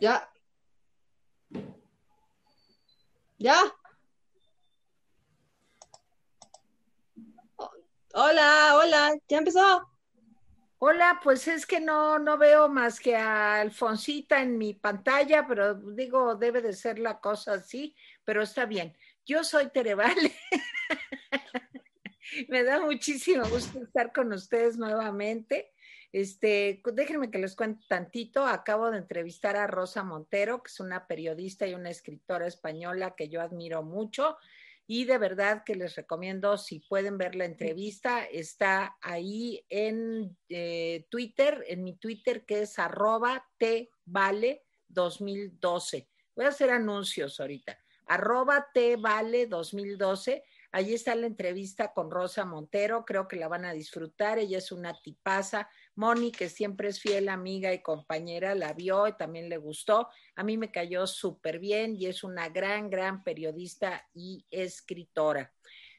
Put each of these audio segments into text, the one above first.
Ya. Ya. Hola, hola, ¿ya empezó? Hola, pues es que no, no veo más que a Alfonsita en mi pantalla, pero digo, debe de ser la cosa así, pero está bien. Yo soy Terevale. Me da muchísimo gusto estar con ustedes nuevamente. Este, déjenme que les cuente tantito. Acabo de entrevistar a Rosa Montero, que es una periodista y una escritora española que yo admiro mucho. Y de verdad que les recomiendo, si pueden ver la entrevista, está ahí en eh, Twitter, en mi Twitter, que es arroba tvale 2012. Voy a hacer anuncios ahorita. Arroba tvale 2012 Allí está la entrevista con Rosa Montero, creo que la van a disfrutar, ella es una tipaza. Moni, que siempre es fiel amiga y compañera, la vio y también le gustó. A mí me cayó súper bien y es una gran, gran periodista y escritora.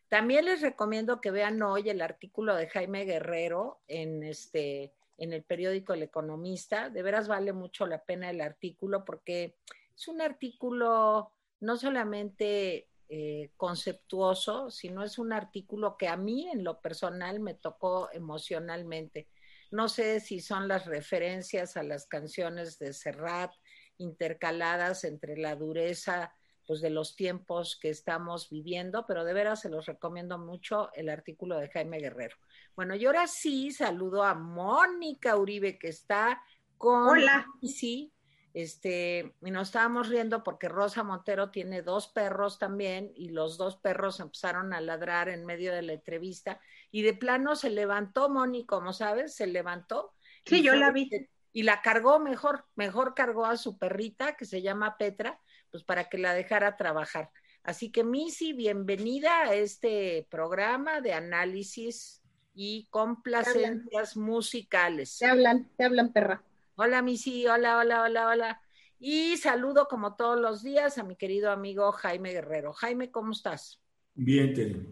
También les recomiendo que vean hoy el artículo de Jaime Guerrero en este en el periódico El Economista. De veras vale mucho la pena el artículo porque es un artículo no solamente eh, conceptuoso, sino es un artículo que a mí en lo personal me tocó emocionalmente. No sé si son las referencias a las canciones de Serrat intercaladas entre la dureza pues de los tiempos que estamos viviendo, pero de veras se los recomiendo mucho el artículo de Jaime Guerrero. Bueno, y ahora sí saludo a Mónica Uribe que está con Hola. Sí, este, y nos estábamos riendo porque Rosa Montero tiene dos perros también y los dos perros empezaron a ladrar en medio de la entrevista y de plano se levantó Moni, como sabes, se levantó. Sí, yo la vi. Y la cargó mejor, mejor cargó a su perrita que se llama Petra, pues para que la dejara trabajar. Así que Missy, bienvenida a este programa de análisis y complacencias musicales. Te hablan, te hablan, perra. Hola, Missy, hola, hola, hola, hola. Y saludo como todos los días a mi querido amigo Jaime Guerrero. Jaime, ¿cómo estás? Bien, Tere.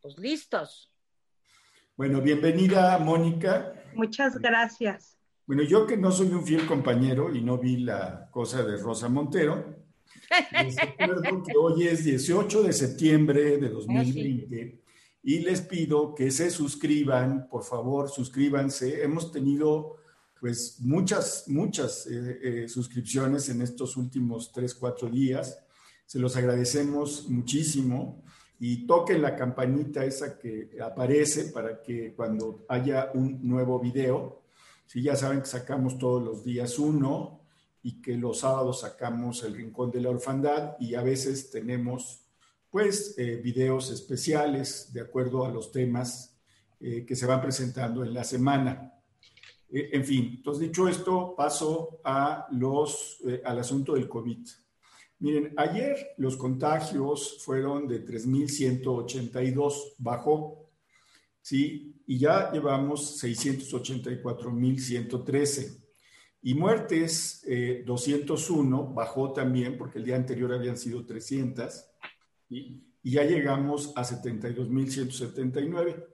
Pues listos. Bueno, bienvenida, Mónica. Muchas gracias. Bueno, yo que no soy un fiel compañero y no vi la cosa de Rosa Montero, les recuerdo que hoy es 18 de septiembre de 2020 y les pido que se suscriban, por favor, suscríbanse. Hemos tenido pues muchas, muchas eh, eh, suscripciones en estos últimos tres, cuatro días. Se los agradecemos muchísimo y toquen la campanita esa que aparece para que cuando haya un nuevo video, si ya saben que sacamos todos los días uno y que los sábados sacamos el Rincón de la Orfandad y a veces tenemos pues eh, videos especiales de acuerdo a los temas que se van presentando en la semana. Eh, en fin, entonces dicho esto, paso a los, eh, al asunto del COVID. Miren, ayer los contagios fueron de 3.182, bajó, ¿sí? Y ya llevamos 684.113. Y muertes, 201, eh, bajó también, porque el día anterior habían sido 300, y ya llegamos a 72.179.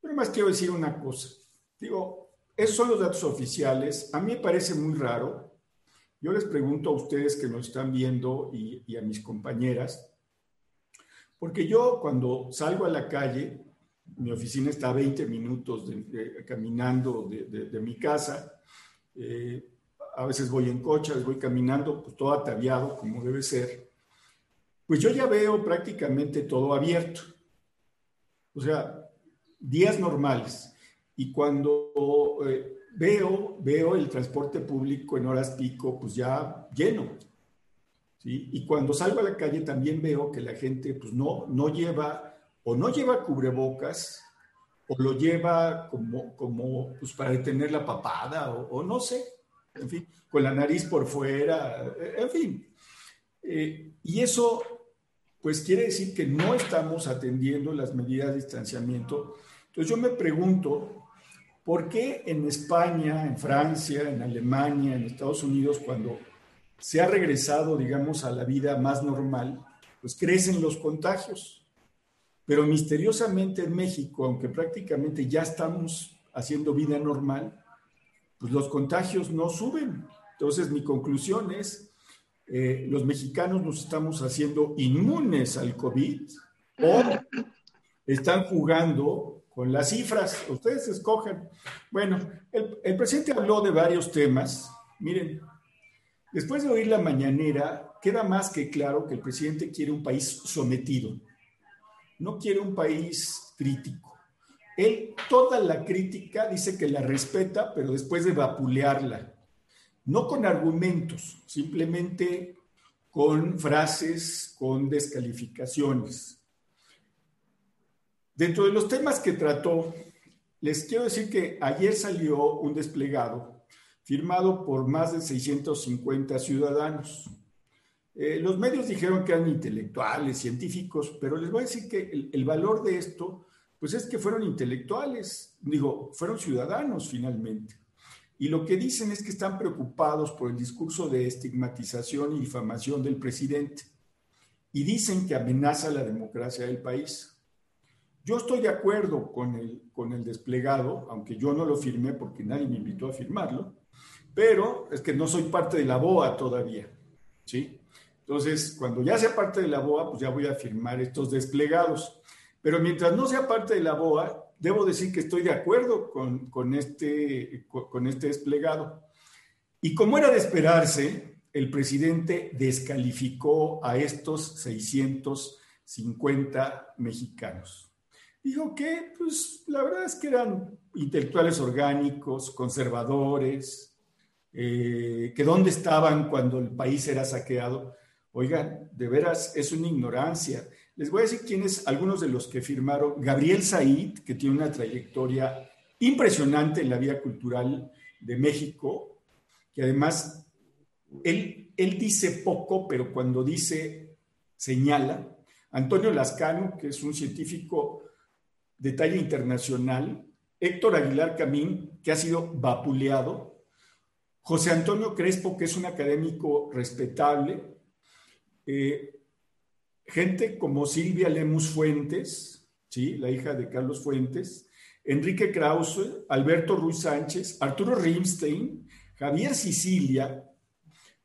Pero más quiero decir una cosa. Digo, esos son los datos oficiales. A mí me parece muy raro. Yo les pregunto a ustedes que nos están viendo y, a mis compañeras, porque yo cuando salgo a la calle, mi oficina está a 20 minutos caminando de, mi casa, eh, a veces voy en coche, a veces voy caminando, pues todo ataviado como debe ser, pues yo ya veo prácticamente todo abierto. O sea, días normales y cuando eh, veo, veo el transporte público en horas pico, pues ya lleno. ¿sí? Y cuando salgo a la calle también veo que la gente pues no, no lleva o no lleva cubrebocas o lo lleva como, como pues para detener la papada o, no sé, en fin, con la nariz por fuera, en fin. Eh, y eso pues quiere decir que no estamos atendiendo las medidas de distanciamiento. Entonces yo me pregunto, ¿Por qué en España, en Francia, en Alemania, en Estados Unidos, cuando se ha regresado, digamos, a la vida más normal, pues crecen los contagios? Pero misteriosamente en México, aunque prácticamente ya estamos haciendo vida normal, pues los contagios no suben. Entonces, mi conclusión es, eh, los mexicanos nos estamos haciendo inmunes al COVID o están jugando con las cifras. Ustedes escogen. Bueno, el, presidente habló de varios temas. Miren, después de oír la mañanera, queda más que claro que el presidente quiere un país sometido, no quiere un país crítico. Él toda la crítica dice que la respeta, pero después de vapulearla, no con argumentos, simplemente con frases, con descalificaciones. Dentro de los temas que trató, les quiero decir que ayer salió un desplegado firmado por más de 650 ciudadanos. Eh, los medios dijeron que eran intelectuales, científicos, pero les voy a decir que el, el valor de esto, pues es que fueron intelectuales, digo, fueron ciudadanos finalmente. Y lo que dicen es que están preocupados por el discurso de estigmatización y difamación del presidente. Y dicen que amenaza la democracia del país. Yo estoy de acuerdo con el, con el desplegado, aunque yo no lo firmé porque nadie me invitó a firmarlo, pero es que no soy parte de la BOA todavía, ¿sí? Entonces, cuando ya sea parte de la BOA, pues ya voy a firmar estos desplegados. Pero mientras no sea parte de la BOA, debo decir que estoy de acuerdo con, este, con este desplegado. Y como era de esperarse, el presidente descalificó a estos 650 mexicanos. Dijo que, pues, la verdad es que eran intelectuales orgánicos, conservadores, eh, que dónde estaban cuando el país era saqueado. Oigan, de veras, es una ignorancia. Les voy a decir quiénes, algunos de los que firmaron. Gabriel Said, que tiene una trayectoria impresionante en la vida cultural de México, que además él, él dice poco, pero cuando dice, señala. Antonio Lascano, que es un científico de talla internacional, Héctor Aguilar Camín, que ha sido vapuleado, José Antonio Crespo, que es un académico respetable, eh, gente como Silvia Lemus Fuentes, ¿sí? la hija de Carlos Fuentes, Enrique Krause, Alberto Ruiz Sánchez, Arturo Rimstein, Javier Sicilia,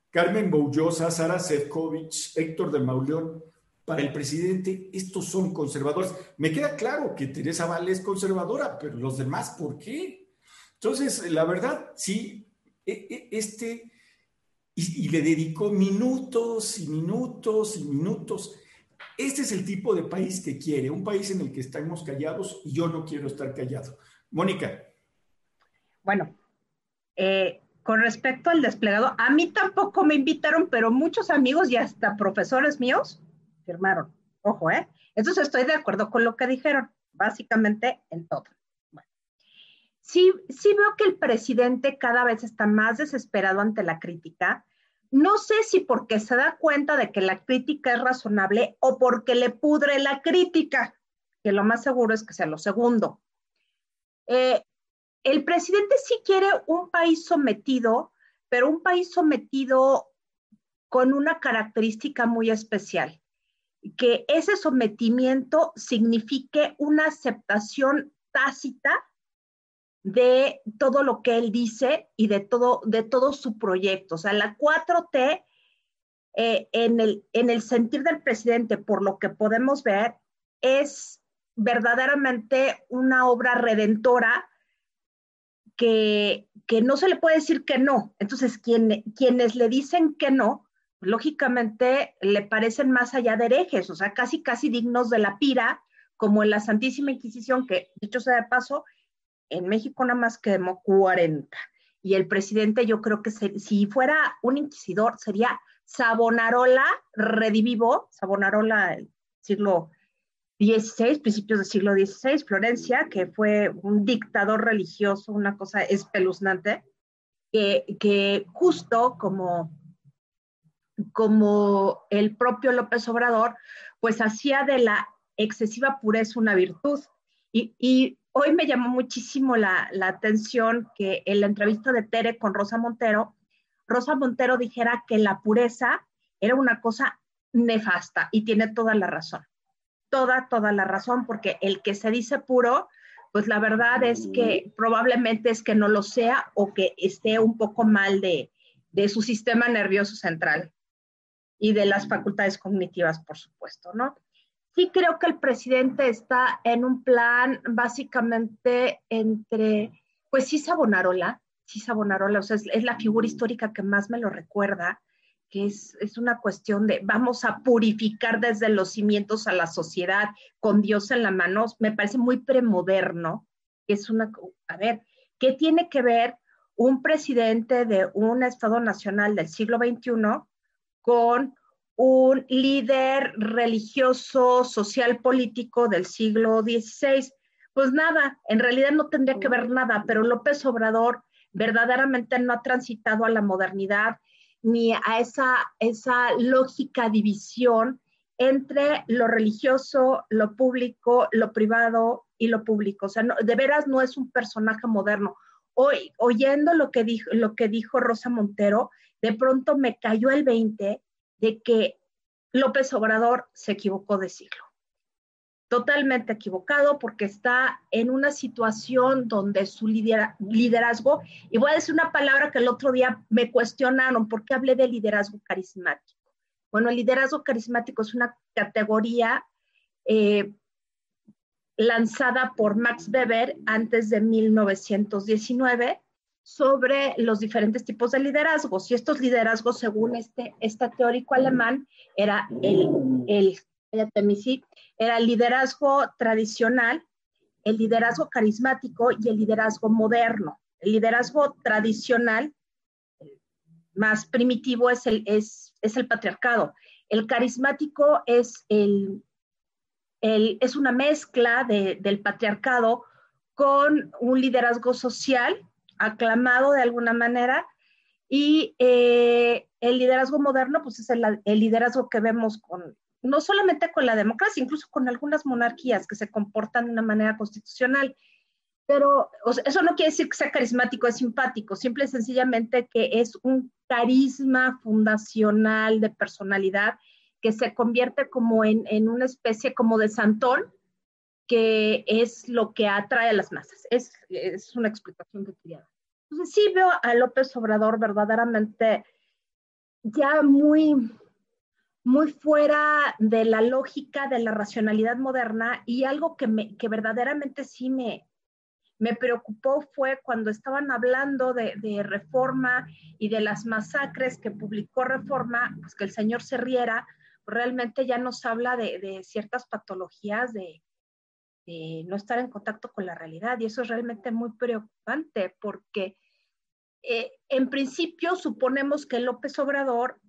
Carmen Boullosa, Sara Sefcovic, Héctor de Mauleón, para el presidente, estos son conservadores. Me queda claro que Teresa Vale es conservadora, pero los demás, ¿por qué? Entonces, la verdad, sí, e, e, este, y, le dedicó minutos y minutos y minutos. Este es el tipo de país que quiere, un país en el que estamos callados y yo no quiero estar callado. Mónica. Bueno, eh, con respecto al desplegado, a mí tampoco me invitaron, pero muchos amigos y hasta profesores míos Ojo, ¿eh? Entonces estoy de acuerdo con lo que dijeron, básicamente en todo. Sí, sí veo que el presidente cada vez está más desesperado ante la crítica. No sé si porque se da cuenta de que la crítica es razonable o porque le pudre la crítica, que lo más seguro es que sea lo segundo. Eh, el presidente sí quiere un país sometido, pero un país sometido con una característica muy especial que ese sometimiento signifique una aceptación tácita de todo lo que él dice y de todo, de su proyecto. O sea, la 4T, eh, en, el, en el sentir del presidente, por lo que podemos ver, es verdaderamente una obra redentora que, que no se le puede decir que no. Entonces, quien, quienes le dicen que no, lógicamente le parecen más allá de herejes, o sea, casi, casi dignos de la pira, como en la Santísima Inquisición, que dicho sea de paso, en México nada más quemó 40. Y el presidente, yo creo que si fuera un inquisidor, sería Savonarola redivivo, Savonarola del siglo XVI, principios del siglo XVI, Florencia, que fue un dictador religioso, una cosa espeluznante, que, que justo como como el propio López Obrador, pues hacía de la excesiva pureza una virtud. Y, hoy me llamó muchísimo la, atención que en la entrevista de Tere con Rosa Montero, Rosa Montero dijera que la pureza era una cosa nefasta y tiene toda la razón. Toda, toda la razón, porque el que se dice puro, pues la verdad es que probablemente es que no lo sea o que esté un poco mal de, de su sistema nervioso central y de las facultades cognitivas, por supuesto, ¿no? Sí creo que el presidente está en un plan básicamente entre, pues sí, Sabonarola, sí, Sabonarola, o sea, es, la figura histórica que más me lo recuerda, que es, es, una cuestión de vamos a purificar desde los cimientos a la sociedad con Dios en la mano, me parece muy premoderno, es una, a ver, ¿qué tiene que ver un presidente de un Estado nacional del siglo XXI con un líder religioso, social, político del siglo XVI. Pues nada, en realidad no tendría que ver nada, pero López Obrador verdaderamente no ha transitado a la modernidad ni a esa, esa lógica división entre lo religioso, lo público, lo privado y lo público. O sea, de veras no es un personaje moderno. Hoy, oyendo lo que, dijo, lo que dijo Rosa Montero, de pronto me cayó el 20 de que López Obrador se equivocó de siglo. Totalmente equivocado porque está en una situación donde su liderazgo, y voy a decir una palabra que el otro día me cuestionaron, ¿por qué hablé de liderazgo carismático? Bueno, el liderazgo carismático es una categoría eh, lanzada por Max Weber antes de 1919 sobre los diferentes tipos de liderazgos. Y estos liderazgos, según este, este teórico alemán, era el, el, era el liderazgo tradicional, el liderazgo carismático y el liderazgo moderno. El liderazgo tradicional, más primitivo, es el, es, es el patriarcado. El carismático es, el, el es una mezcla de, del patriarcado con un liderazgo social aclamado de alguna manera. Y eh, el liderazgo moderno, pues es el, liderazgo que vemos con, no solamente con la democracia, incluso con algunas monarquías que se comportan de una manera constitucional. Pero eso no quiere decir que sea carismático, es simpático, simple y sencillamente que es un carisma fundacional de personalidad que se convierte como en, en una especie como de santón, que es lo que atrae a las masas. Es, es una explicación que quería dar. Sí veo a López Obrador verdaderamente ya muy, muy fuera de la lógica de la racionalidad moderna y algo que, me, que verdaderamente sí me, me preocupó fue cuando estaban hablando de, de, reforma y de las masacres que publicó reforma, pues que el señor se riera, realmente ya nos habla de, de ciertas patologías de, no estar en contacto con la realidad y eso es realmente muy preocupante porque eh, en principio suponemos que López Obrador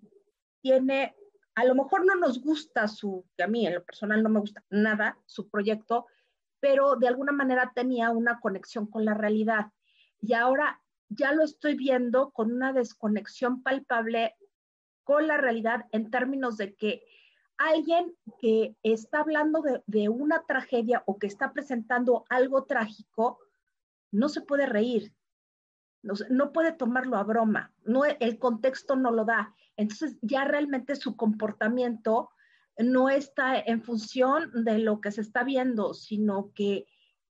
tiene, a lo mejor no nos gusta su, que a mí en lo personal no me gusta nada su proyecto, pero de alguna manera tenía una conexión con la realidad. Y ahora ya lo estoy viendo con una desconexión palpable con la realidad en términos de que alguien que está hablando de, una tragedia o que está presentando algo trágico, no se puede reír, no, puede tomarlo a broma, no, el contexto no lo da. Entonces ya realmente su comportamiento no está en función de lo que se está viendo, sino que,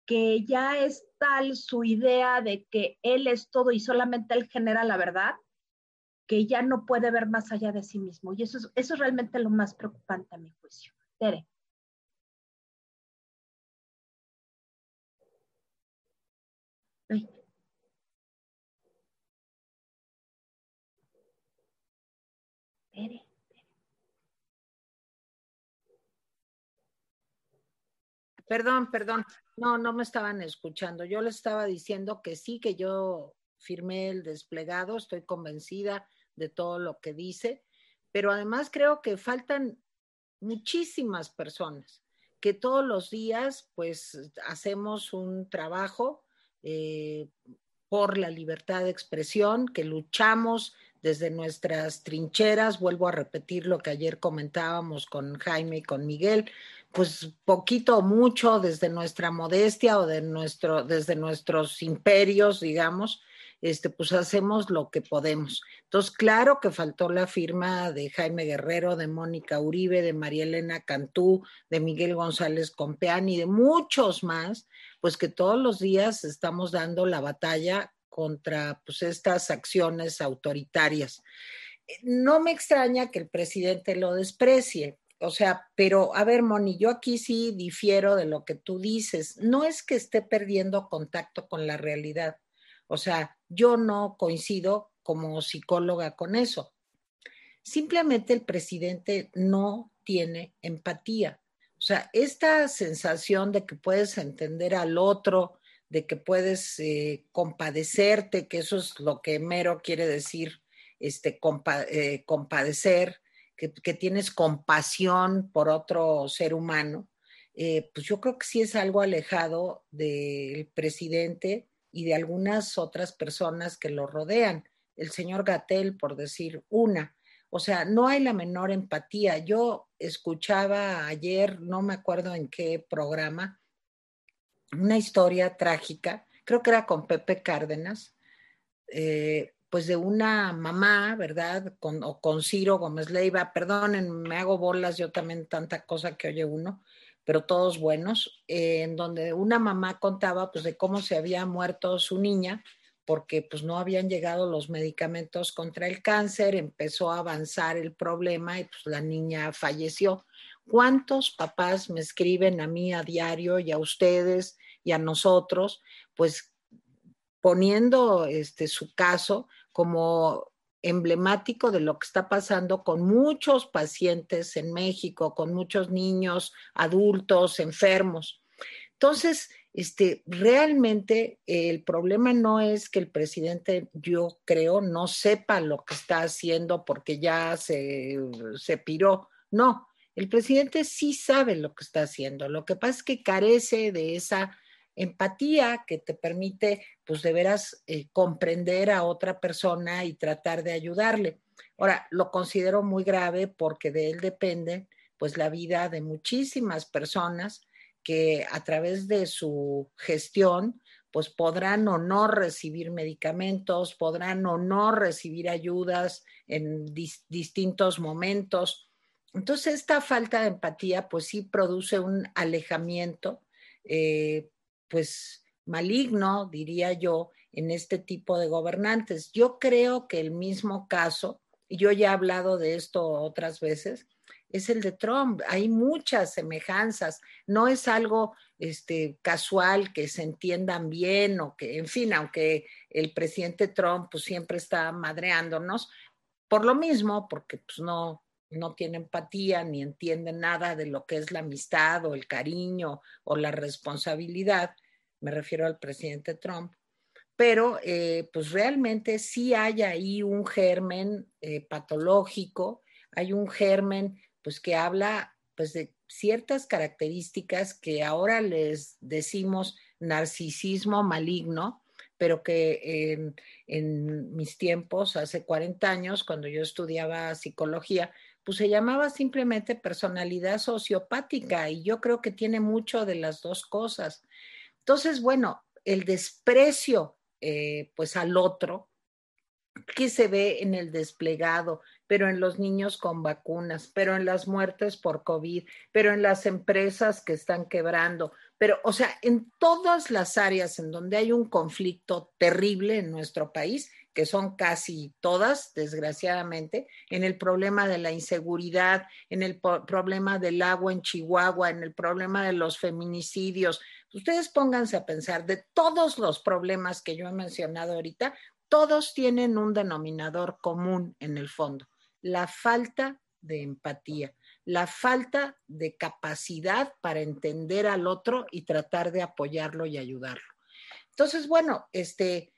que ya es tal su idea de que él es todo y solamente él genera la verdad, que ya no puede ver más allá de sí mismo. Y eso es, eso es realmente lo más preocupante a mi juicio. Tere. Tere. Perdón, perdón. No, no me estaban escuchando. Yo les estaba diciendo que sí, que yo firmé el desplegado, estoy convencida de todo lo que dice, pero además creo que faltan muchísimas personas que todos los días pues hacemos un trabajo eh, por la libertad de expresión, que luchamos desde nuestras trincheras, vuelvo a repetir lo que ayer comentábamos con Jaime y con Miguel, pues poquito o mucho desde nuestra modestia o de nuestro, desde nuestros imperios, digamos, este, pues hacemos lo que podemos. Entonces, claro que faltó la firma de Jaime Guerrero, de Mónica Uribe, de María Elena Cantú, de Miguel González Compeán y de muchos más, pues que todos los días estamos dando la batalla contra pues, estas acciones autoritarias. No me extraña que el presidente lo desprecie, o sea, pero a ver, Moni, yo aquí sí difiero de lo que tú dices. No es que esté perdiendo contacto con la realidad. O sea, yo no coincido como psicóloga con eso. Simplemente el presidente no tiene empatía. O sea, esta sensación de que puedes entender al otro, de que puedes eh, compadecerte, que eso es lo que mero quiere decir, este, eh, compadecer, que, tienes compasión por otro ser humano, eh, pues yo creo que sí es algo alejado del presidente y de algunas otras personas que lo rodean. El señor Gatel, por decir una. O sea, no hay la menor empatía. Yo escuchaba ayer, no me acuerdo en qué programa, una historia trágica, creo que era con Pepe Cárdenas, eh, pues de una mamá, ¿verdad? Con, o con Ciro Gómez Leiva, perdonen, me hago bolas yo también tanta cosa que oye uno, pero todos buenos, eh, en donde una mamá contaba pues de cómo se había muerto su niña porque pues no habían llegado los medicamentos contra el cáncer, empezó a avanzar el problema y pues la niña falleció. ¿Cuántos papás me escriben a mí a diario y a ustedes y a nosotros, pues poniendo este su caso como emblemático de lo que está pasando con muchos pacientes en México, con muchos niños, adultos, enfermos. Entonces, este, realmente el problema no es que el presidente, yo creo, no sepa lo que está haciendo porque ya se, se piró. No, el presidente sí sabe lo que está haciendo. Lo que pasa es que carece de esa empatía que te permite, pues de veras, eh, comprender a otra persona y tratar de ayudarle. Ahora, lo considero muy grave porque de él depende, pues, la vida de muchísimas personas que a través de su gestión, pues podrán o no recibir medicamentos, podrán o no recibir ayudas en distintos momentos. Entonces, esta falta de empatía, pues sí produce un alejamiento eh, pues maligno, diría yo, en este tipo de gobernantes. Yo creo que el mismo caso, y yo ya he hablado de esto otras veces, es el de Trump. Hay muchas semejanzas. No es algo este, casual que se entiendan bien o que, en fin, aunque el presidente Trump pues, siempre está madreándonos, por lo mismo, porque pues, no, no tiene empatía ni entiende nada de lo que es la amistad o el cariño o la responsabilidad, me refiero al presidente Trump, pero eh, pues realmente sí hay ahí un germen eh, patológico, hay un germen pues que habla pues de ciertas características que ahora les decimos narcisismo maligno, pero que en, en, mis tiempos, hace 40 años, cuando yo estudiaba psicología, pues se llamaba simplemente personalidad sociopática y yo creo que tiene mucho de las dos cosas. Entonces, bueno, el desprecio eh, pues al otro, que se ve en el desplegado, pero en los niños con vacunas, pero en las muertes por COVID, pero en las empresas que están quebrando, pero, o sea, en todas las áreas en donde hay un conflicto terrible en nuestro país, que son casi todas, desgraciadamente, en el problema de la inseguridad, en el problema del agua en Chihuahua, en el problema de los feminicidios. Ustedes pónganse a pensar de todos los problemas que yo he mencionado ahorita, todos tienen un denominador común en el fondo, la falta de empatía, la falta de capacidad para entender al otro y tratar de apoyarlo y ayudarlo. Entonces, bueno, este,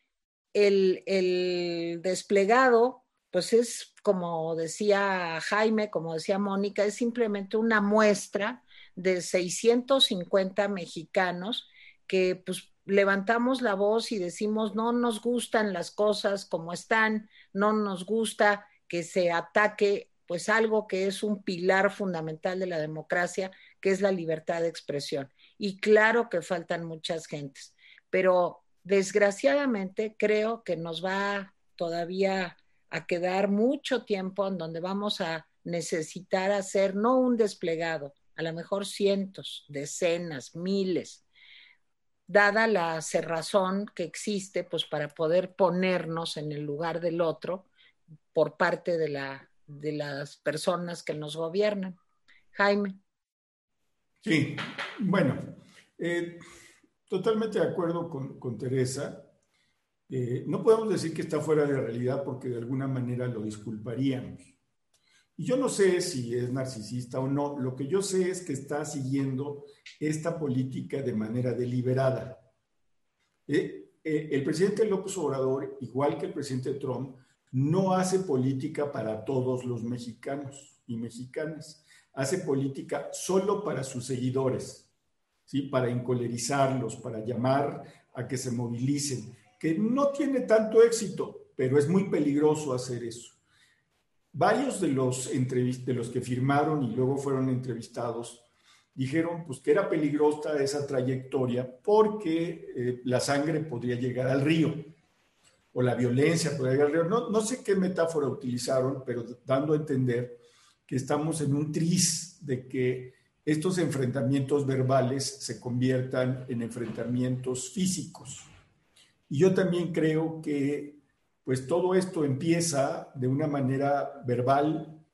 el, desplegado, pues es como decía Jaime, como decía Mónica, es simplemente una muestra de 650 mexicanos que pues levantamos la voz y decimos no nos gustan las cosas como están, no nos gusta que se ataque pues algo que es un pilar fundamental de la democracia, que es la libertad de expresión. Y claro que faltan muchas gentes, pero desgraciadamente creo que nos va todavía a quedar mucho tiempo en donde vamos a necesitar hacer no un desplegado, a lo mejor cientos, decenas, miles, dada la cerrazón que existe, pues para poder ponernos en el lugar del otro por parte de, la, de las personas que nos gobiernan. Jaime. Sí, bueno, eh, totalmente de acuerdo con, Teresa. Eh, no podemos decir que está fuera de realidad porque de alguna manera lo disculparíamos. Y yo no sé si es narcisista o no, lo que yo sé es que está siguiendo esta política de manera deliberada. Eh, eh, el presidente López Obrador, igual que el presidente Trump, no hace política para todos los mexicanos y mexicanas, hace política solo para sus seguidores, ¿sí? para encolerizarlos, para llamar a que se movilicen, que no tiene tanto éxito, pero es muy peligroso hacer eso. Varios de los, de los que firmaron y luego fueron entrevistados dijeron pues, que era peligrosa esa trayectoria porque eh, la sangre podría llegar al río o la violencia podría llegar al río. No, no sé qué metáfora utilizaron, pero dando a entender que estamos en un tris de que estos enfrentamientos verbales se conviertan en enfrentamientos físicos. Y yo también creo que pues todo esto empieza de una manera verbal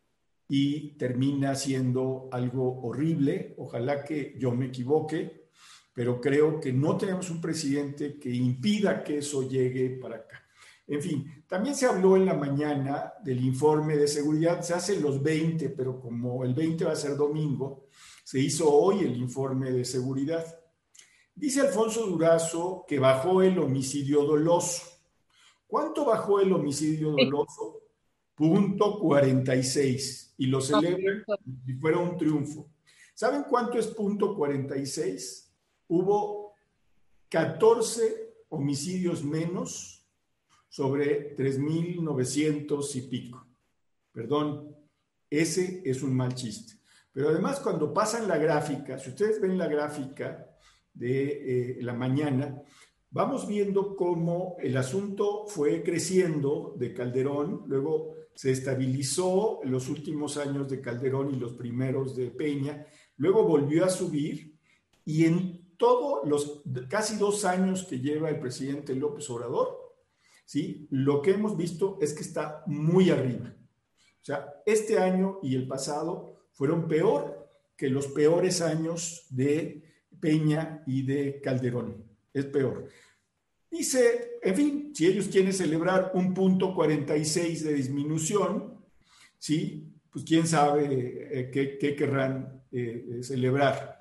y termina siendo algo horrible. Ojalá que yo me equivoque, pero creo que no tenemos un presidente que impida que eso llegue para acá. En fin, también se habló en la mañana del informe de seguridad, se hace los 20, pero como el 20 va a ser domingo, se hizo hoy el informe de seguridad. Dice Alfonso Durazo que bajó el homicidio doloso. ¿Cuánto bajó el homicidio doloso? Punto 46. Y lo celebran como si fuera un triunfo. ¿Saben cuánto es punto 46? Hubo 14 homicidios menos sobre 3.900 y pico. Perdón, ese es un mal chiste. Pero además cuando pasan la gráfica, si ustedes ven la gráfica de eh, la mañana, vamos viendo cómo el asunto fue creciendo de Calderón, luego se estabilizó en los últimos años de Calderón y los primeros de Peña, luego volvió a subir y en todos los casi dos años que lleva el presidente López Obrador, ¿sí? lo que hemos visto es que está muy arriba. O sea, este año y el pasado fueron peor que los peores años de Peña y de Calderón es peor. Dice, en fin, si ellos quieren celebrar un punto 46 de disminución, ¿sí? Pues quién sabe eh, qué, querrán eh, eh, celebrar.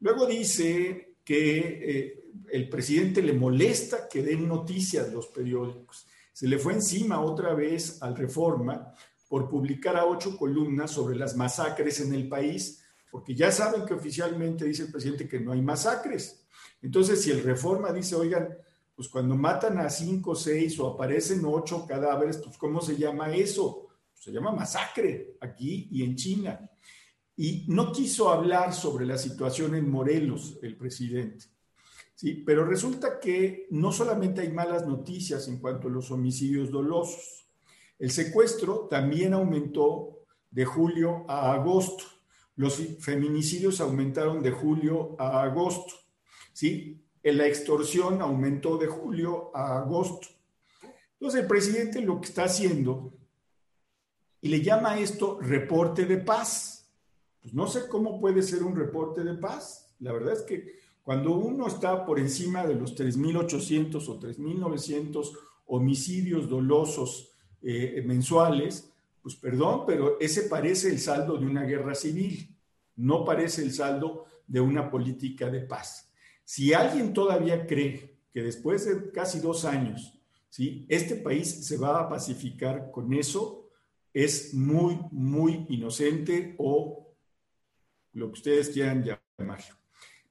Luego dice que el presidente le molesta que den noticias los periódicos. Se le fue encima otra vez al Reforma por publicar a ocho columnas sobre las masacres en el país, porque ya saben que oficialmente dice el presidente que no hay masacres. Entonces, si el Reforma dice, oigan, pues cuando matan a cinco seis o aparecen ocho cadáveres, pues ¿cómo se llama eso? Se llama masacre aquí y en China. Y no quiso hablar sobre la situación en Morelos el presidente. Sí, pero resulta que no solamente hay malas noticias en cuanto a los homicidios dolosos. El secuestro también aumentó de julio a agosto. Los feminicidios aumentaron de julio a agosto. ¿sí? La extorsión aumentó de julio a agosto. Entonces el presidente lo que está haciendo, y le llama esto reporte de paz. Pues no sé cómo puede ser un reporte de paz. La verdad es que cuando uno está por encima de los 3.800 o 3.900 homicidios dolosos eh, mensuales, pues perdón, pero ese parece el saldo de una guerra civil, no parece el saldo de una política de paz. Si alguien todavía cree que después de casi dos años, ¿sí? este país se va a pacificar con eso, es muy, muy inocente o lo que ustedes quieran llamarlo.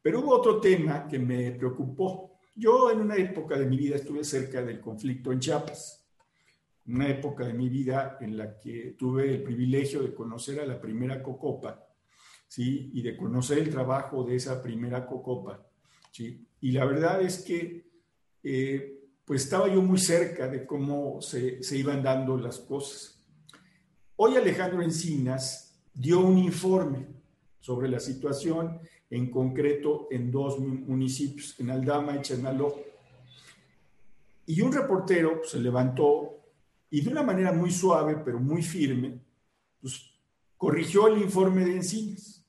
Pero hubo otro tema que me preocupó. Yo en una época de mi vida estuve cerca del conflicto en Chiapas, una época de mi vida en la que tuve el privilegio de conocer a la primera Cocopa, ¿sí? Y de conocer el trabajo de esa primera Cocopa. Y la verdad es que eh, pues estaba yo muy cerca de cómo se, se iban dando las cosas. Hoy Alejandro Encinas dio un informe sobre la situación en concreto en dos municipios, en Aldama y Chenaló. Y un reportero se levantó y de una manera muy suave, pero muy firme, pues, corrigió el informe de Encinas.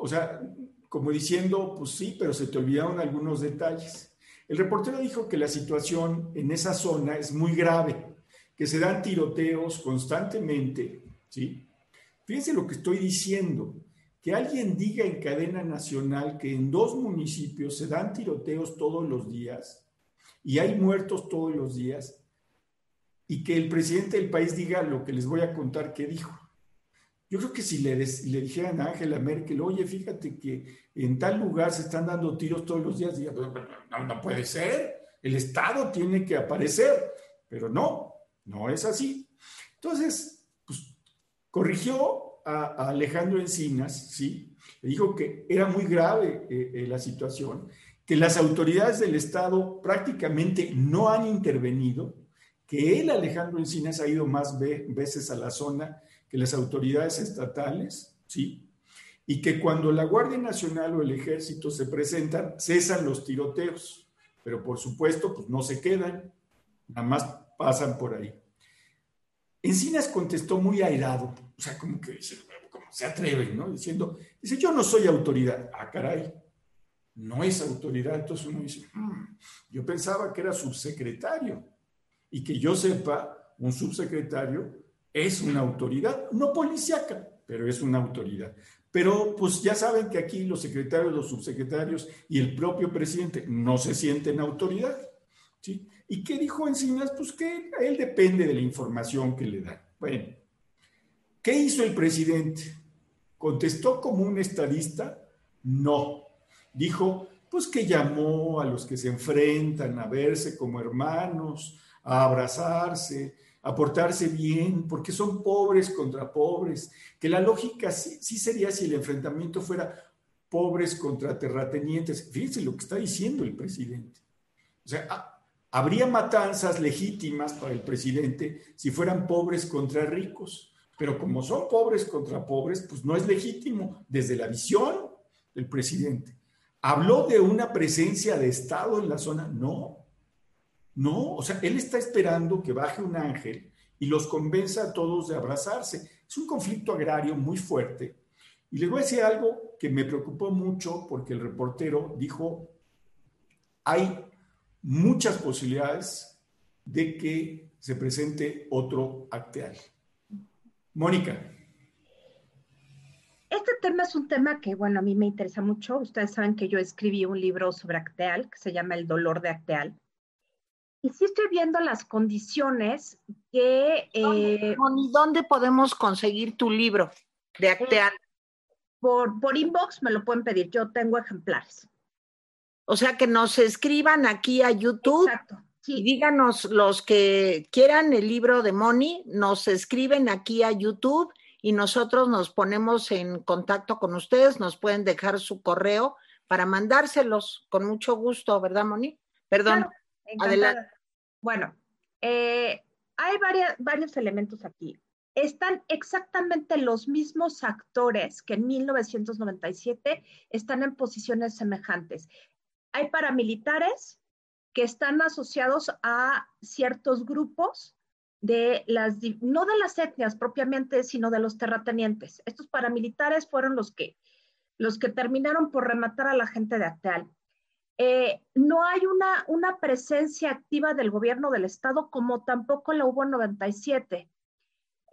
O sea, como diciendo, pues sí, pero se te olvidaron algunos detalles. El reportero dijo que la situación en esa zona es muy grave, que se dan tiroteos constantemente, ¿sí? Fíjense lo que estoy diciendo, que alguien diga en cadena nacional que en dos municipios se dan tiroteos todos los días y hay muertos todos los días, y que el presidente del país diga lo que les voy a contar que dijo. Yo creo que si le, le dijeran a Angela Merkel, oye, fíjate que en tal lugar se están dando tiros todos los días, no, no puede ser, el Estado tiene que aparecer, pero no, no es así. Entonces, pues, corrigió a, Alejandro Encinas, ¿sí? Le dijo que era muy grave eh, eh, la situación, que las autoridades del Estado prácticamente no han intervenido, que él, Alejandro Encinas, ha ido más veces a la zona que las autoridades estatales, ¿sí? Y que cuando la Guardia Nacional o el Ejército se presentan, cesan los tiroteos, pero por supuesto, pues no se quedan, nada más pasan por ahí. Encinas contestó muy airado, o sea, como que se atreve, ¿no? Diciendo, dice, yo no soy autoridad. Ah, caray, no es autoridad. Entonces uno dice, mm, yo pensaba que era subsecretario y que yo sepa, un subsecretario es una autoridad, no policíaca, pero es una autoridad. Pero pues ya saben que aquí los secretarios, los subsecretarios y el propio presidente no se sienten autoridad. ¿sí? ¿Y qué dijo Encinas? Pues que él depende de la información que le dan. Bueno, ¿qué hizo el presidente? ¿Contestó como un estadista? No. Dijo, pues que llamó a los que se enfrentan a verse como hermanos, a abrazarse, a portarse bien, porque son pobres contra pobres, que la lógica sí, sería si el enfrentamiento fuera pobres contra terratenientes. Fíjense lo que está diciendo el presidente. O sea, habría matanzas legítimas para el presidente si fueran pobres contra ricos, pero como son pobres contra pobres, pues no es legítimo desde la visión del presidente. ¿Habló de una presencia de Estado en la zona? No, no, o sea, él está esperando que baje un ángel y los convenza a todos de abrazarse. Es un conflicto agrario muy fuerte. Y les voy a decir algo que me preocupó mucho porque el reportero dijo, hay muchas posibilidades de que se presente otro acteal. Mónica. Este tema es un tema que, bueno, a mí me interesa mucho. Ustedes saben que yo escribí un libro sobre acteal que se llama El dolor de acteal y sí estoy viendo las condiciones que... Eh, ¿Dónde podemos conseguir tu libro de Acteal? Por, por inbox me lo pueden pedir, yo tengo ejemplares. O sea, que nos escriban aquí a YouTube. Exacto. Y díganos los que quieran el libro de Moni, nos escriben aquí a YouTube y nosotros nos ponemos en contacto con ustedes, nos pueden dejar su correo para mandárselos con mucho gusto, ¿verdad, Moni? Perdón. Adelante. Bueno, eh, hay varios elementos aquí. Están exactamente los mismos actores que en 1997 están en posiciones semejantes. Hay paramilitares que están asociados a ciertos grupos de las, no de las etnias propiamente, sino de los terratenientes. Estos paramilitares fueron los que, los que terminaron por rematar a la gente de Acteal. Eh, no hay una, una presencia activa del gobierno del Estado como tampoco la hubo en 97.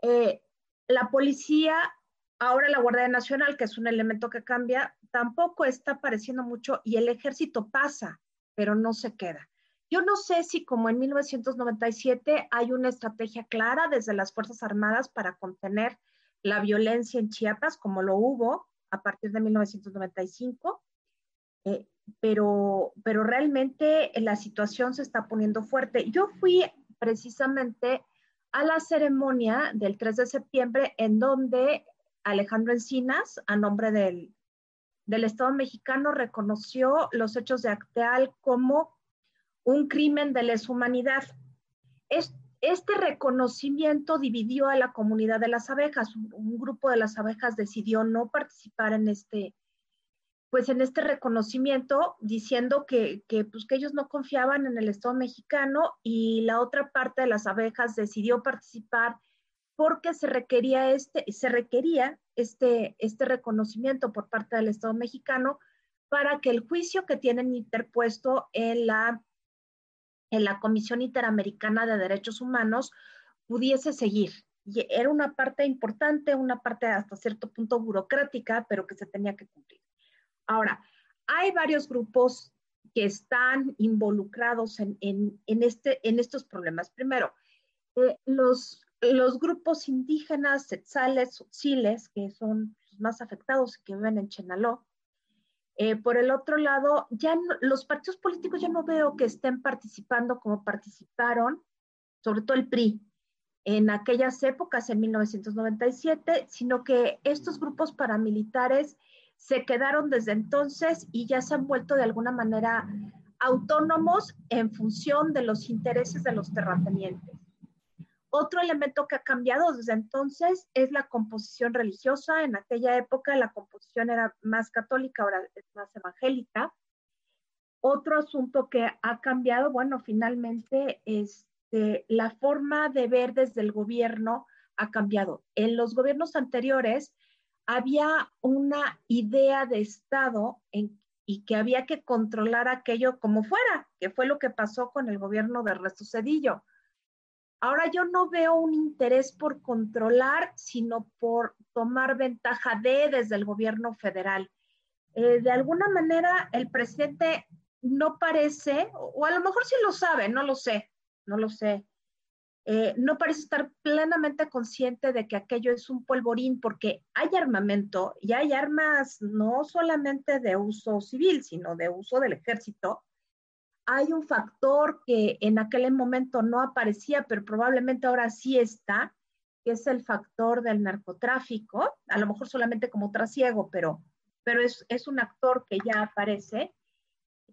Eh, la policía, ahora la Guardia Nacional, que es un elemento que cambia, tampoco está apareciendo mucho y el ejército pasa, pero no se queda. Yo no sé si como en 1997 hay una estrategia clara desde las Fuerzas Armadas para contener la violencia en Chiapas, como lo hubo a partir de 1995. Eh, pero, pero realmente la situación se está poniendo fuerte. Yo fui precisamente a la ceremonia del 3 de septiembre en donde Alejandro Encinas, a nombre del, del Estado mexicano, reconoció los hechos de Acteal como un crimen de lesa humanidad. Es, este reconocimiento dividió a la comunidad de las abejas. Un, grupo de las abejas decidió no participar en este, pues en este reconocimiento, diciendo que, que, pues, que ellos no confiaban en el Estado mexicano y la otra parte de las abejas decidió participar porque se requería este, se requería este, este reconocimiento por parte del Estado mexicano para que el juicio que tienen interpuesto en la, en la Comisión Interamericana de Derechos Humanos pudiese seguir. Y era una parte importante, una parte hasta cierto punto burocrática, pero que se tenía que cumplir. Ahora, hay varios grupos que están involucrados en, en, en este, en estos problemas. Primero, eh, los, los grupos indígenas, setzales, chiles, que son más afectados que viven en Chenaló. Eh, por el otro lado, ya los partidos políticos ya no veo que estén participando como participaron, sobre todo el PRI, en aquellas épocas, en 1997, sino que estos grupos paramilitares se quedaron desde entonces y ya se han vuelto de alguna manera autónomos en función de los intereses de los terratenientes. Otro elemento que ha cambiado desde entonces es la composición religiosa. En aquella época la composición era más católica, ahora es más evangélica. Otro asunto que ha cambiado, bueno, finalmente, este, la forma de ver desde el gobierno ha cambiado. En los gobiernos anteriores había una idea de Estado y que había que controlar aquello como fuera, que fue lo que pasó con el gobierno de Ernesto Cedillo Ahora yo no veo un interés por controlar, sino por tomar ventaja de desde el gobierno federal. Eh, de alguna manera, el presidente no parece, o a lo mejor sí lo sabe, no lo sé, no lo sé. Eh, no parece estar plenamente consciente de que aquello es un polvorín porque hay armamento y hay armas no solamente de uso civil, sino de uso del ejército hay un factor que en aquel momento no aparecía, pero probablemente ahora sí está, que es el factor del narcotráfico, a lo mejor solamente como trasiego, pero, pero es, es un actor que ya aparece.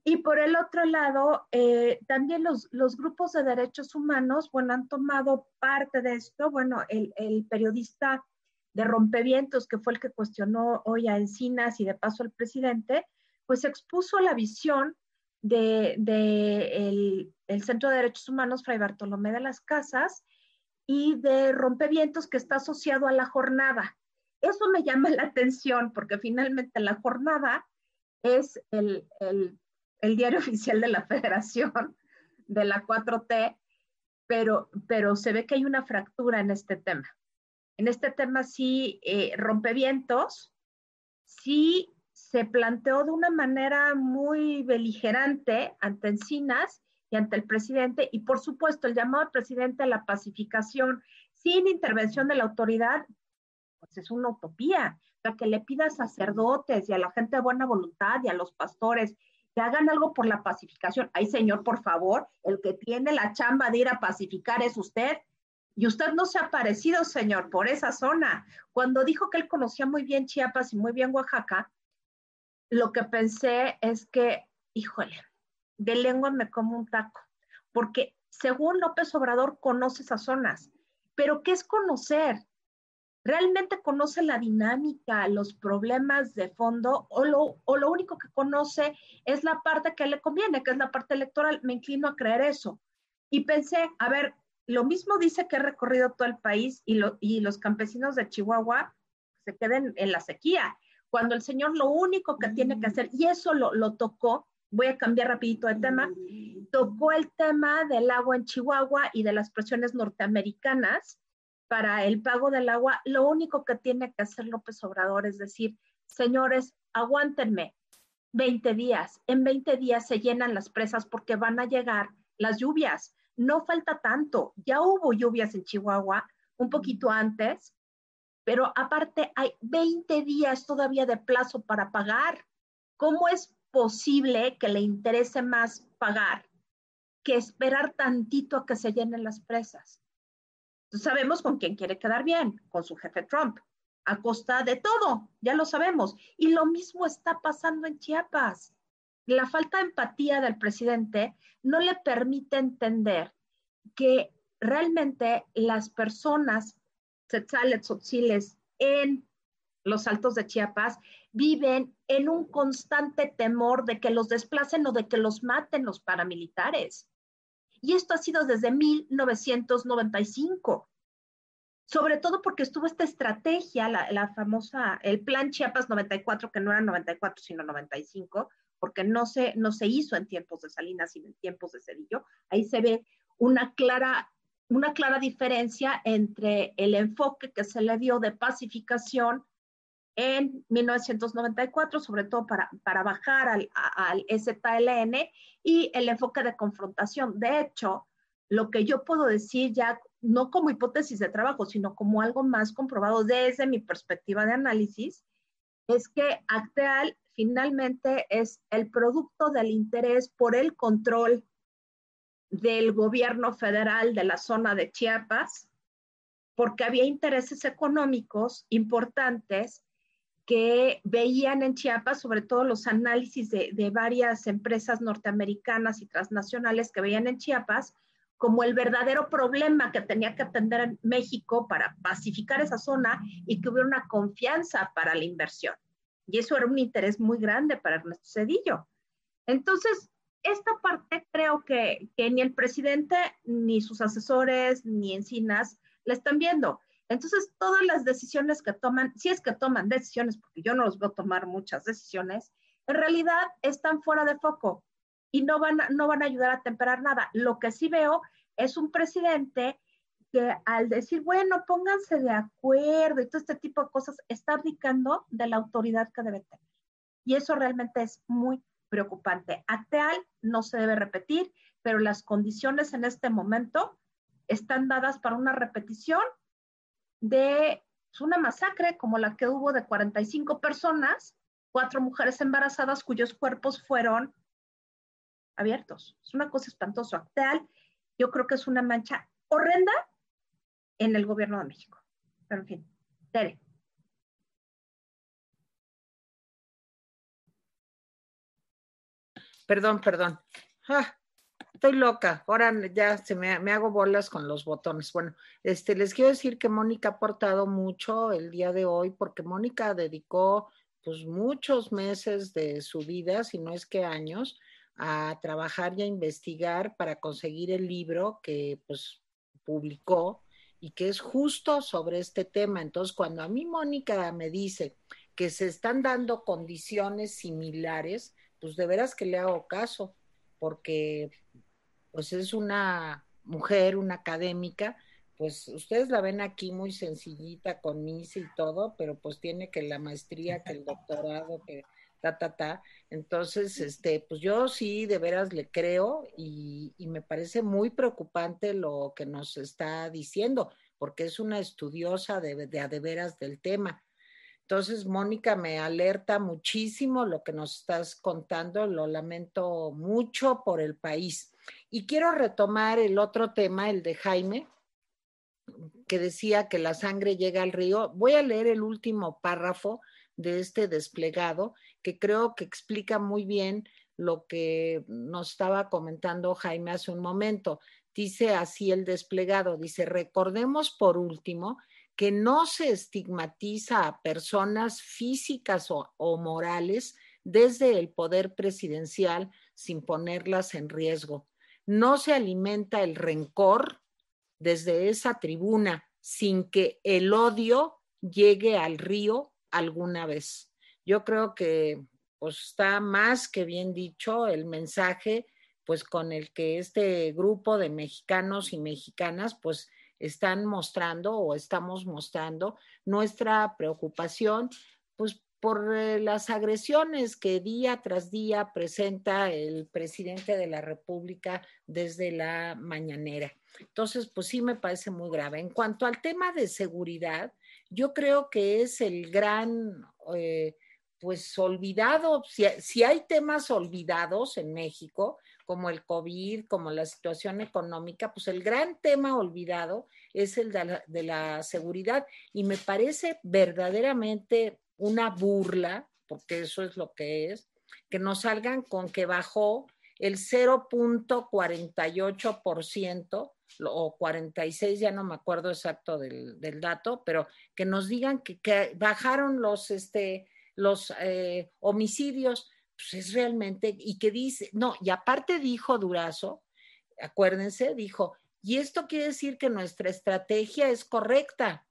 Y por el otro lado, eh, también los, los, grupos de derechos humanos, bueno, han tomado parte de esto. Bueno, el, el, periodista de Rompevientos, que fue el que cuestionó hoy a Encinas y de paso al presidente, pues expuso la visión de, el, Centro de Derechos Humanos Fray Bartolomé de las Casas y de Rompevientos que está asociado a la jornada. Eso me llama la atención porque finalmente la jornada es el, diario oficial de la Federación de la 4T, pero, pero se ve que hay una fractura en este tema. En este tema sí, eh, Rompevientos sí se planteó de una manera muy beligerante ante Encinas y ante el presidente, y por supuesto el llamado al presidente a la pacificación sin intervención de la autoridad, pues es una utopía. O que le pida a sacerdotes y a la gente de buena voluntad y a los pastores hagan algo por la pacificación. Ay, señor, por favor, el que tiene la chamba de ir a pacificar es usted. Y usted no se ha aparecido, señor, por esa zona. Cuando dijo que él conocía muy bien Chiapas y muy bien Oaxaca, lo que pensé es que, híjole, de lengua me como un taco, porque según López Obrador conoce esas zonas, pero ¿qué es conocer? ¿Realmente conoce la dinámica, los problemas de fondo o lo, o lo único que conoce es la parte que le conviene, que es la parte electoral? Me inclino a creer eso. Y pensé, a ver, lo mismo dice que he recorrido todo el país y, lo, y los campesinos de Chihuahua se queden en la sequía cuando el Señor lo único que tiene que hacer, y eso lo, lo tocó, voy a cambiar rapidito de tema, tocó el tema del agua en Chihuahua y de las presiones norteamericanas para el pago del agua, lo único que tiene que hacer López Obrador es decir, señores, aguántenme 20 días, en 20 días se llenan las presas porque van a llegar las lluvias, no falta tanto, ya hubo lluvias en Chihuahua un poquito antes, pero aparte hay 20 días todavía de plazo para pagar. ¿Cómo es posible que le interese más pagar que esperar tantito a que se llenen las presas? Sabemos con quién quiere quedar bien, con su jefe Trump, a costa de todo, ya lo sabemos. Y lo mismo está pasando en Chiapas. La falta de empatía del presidente no le permite entender que realmente las personas tzetzales, tzotziles en los altos de Chiapas viven en un constante temor de que los desplacen o de que los maten los paramilitares. Y esto ha sido desde 1995. Sobre todo porque estuvo esta estrategia, la, famosa, el plan Chiapas 94, que no era 94, sino 95, porque no se, no se hizo en tiempos de Salinas, sino en tiempos de Cedillo. Ahí se ve una clara, una clara diferencia entre el enfoque que se le dio de pacificación en 1994, sobre todo para, para bajar al, al ZLN y el enfoque de confrontación. De hecho, lo que yo puedo decir ya, no como hipótesis de trabajo, sino como algo más comprobado desde mi perspectiva de análisis, es que Acteal finalmente es el producto del interés por el control del gobierno federal de la zona de Chiapas, porque había intereses económicos importantes que veían en Chiapas, sobre todo los análisis de, varias empresas norteamericanas y transnacionales que veían en Chiapas como el verdadero problema que tenía que atender en México para pacificar esa zona y que hubiera una confianza para la inversión. Y eso era un interés muy grande para Ernesto Cedillo. Entonces, esta parte creo que, que ni el presidente, ni sus asesores, ni Encinas la están viendo. Entonces, todas las decisiones que toman, si es que toman decisiones, porque yo no los veo tomar muchas decisiones, en realidad están fuera de foco y no van, a, no van a ayudar a temperar nada. Lo que sí veo es un presidente que al decir, bueno, pónganse de acuerdo y todo este tipo de cosas, está abdicando de la autoridad que debe tener. Y eso realmente es muy preocupante. Acteal no se debe repetir, pero las condiciones en este momento están dadas para una repetición de una masacre como la que hubo de 45 personas, cuatro mujeres embarazadas cuyos cuerpos fueron abiertos. Es una cosa espantosa. Actual, yo creo que es una mancha horrenda en el gobierno de México. Pero en fin, Tere. Perdón, perdón. Ah, estoy loca, ahora ya se me, hago bolas con los botones. Bueno, este, les quiero decir que Mónica ha aportado mucho el día de hoy porque Mónica dedicó pues muchos meses de su vida, si no es que años, a trabajar y a investigar para conseguir el libro que pues publicó y que es justo sobre este tema. Entonces, cuando a mí Mónica me dice que se están dando condiciones similares, pues de veras que le hago caso, porque pues es una mujer, una académica, pues ustedes la ven aquí muy sencillita con misa y todo, pero pues tiene que la maestría, que el doctorado, que ta, ta, ta. Entonces, este, pues yo sí de veras le creo y, me parece muy preocupante lo que nos está diciendo, porque es una estudiosa de, de, de veras del tema. Entonces, Mónica, me alerta muchísimo lo que nos estás contando, lo lamento mucho por el país. Y quiero retomar el otro tema, el de Jaime, que decía que la sangre llega al río. Voy a leer el último párrafo de este desplegado, que creo que explica muy bien lo que nos estaba comentando Jaime hace un momento. Dice así el desplegado, dice, recordemos por último que no se estigmatiza a personas físicas o, morales desde el poder presidencial sin ponerlas en riesgo no se alimenta el rencor desde esa tribuna sin que el odio llegue al río alguna vez. Yo creo que pues, está más que bien dicho el mensaje pues con el que este grupo de mexicanos y mexicanas pues están mostrando o estamos mostrando nuestra preocupación pues por eh, las agresiones que día tras día presenta el presidente de la República desde la mañanera. Entonces, pues sí me parece muy grave. En cuanto al tema de seguridad, yo creo que es el gran, eh, pues olvidado, si, hay temas olvidados en México, como el COVID, como la situación económica, pues el gran tema olvidado es el de la seguridad. Y me parece verdaderamente una burla, porque eso es lo que es, que nos salgan con que bajó el 0.48% o 46, ya no me acuerdo exacto del, dato, pero que nos digan que, bajaron los, este, los eh, homicidios, pues es realmente, y que dice, no, y aparte dijo Durazo, acuérdense, dijo, y esto quiere decir que nuestra estrategia es correcta.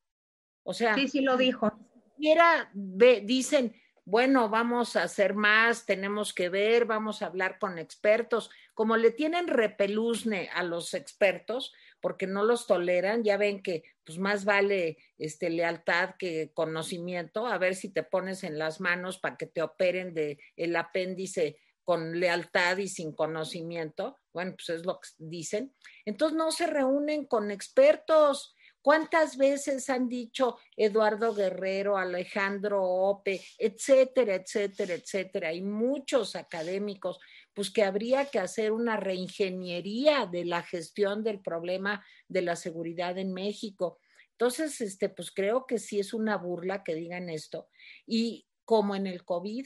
O sea, sí, sí lo dijo. Era, dicen, bueno, vamos a hacer más, tenemos que ver, vamos a hablar con expertos. Como le tienen repeluzne a los expertos, porque no los toleran, ya ven que pues más vale este, lealtad que conocimiento, a ver si te pones en las manos para que te operen de el apéndice con lealtad y sin conocimiento. Bueno, pues es lo que dicen. Entonces no se reúnen con expertos ¿Cuántas veces han dicho Eduardo Guerrero, Alejandro Ope, etcétera, etcétera, etcétera? Hay muchos académicos, pues que habría que hacer una reingeniería de la gestión del problema de la seguridad en México. Entonces, este, pues creo que sí es una burla que digan esto. Y como en el COVID,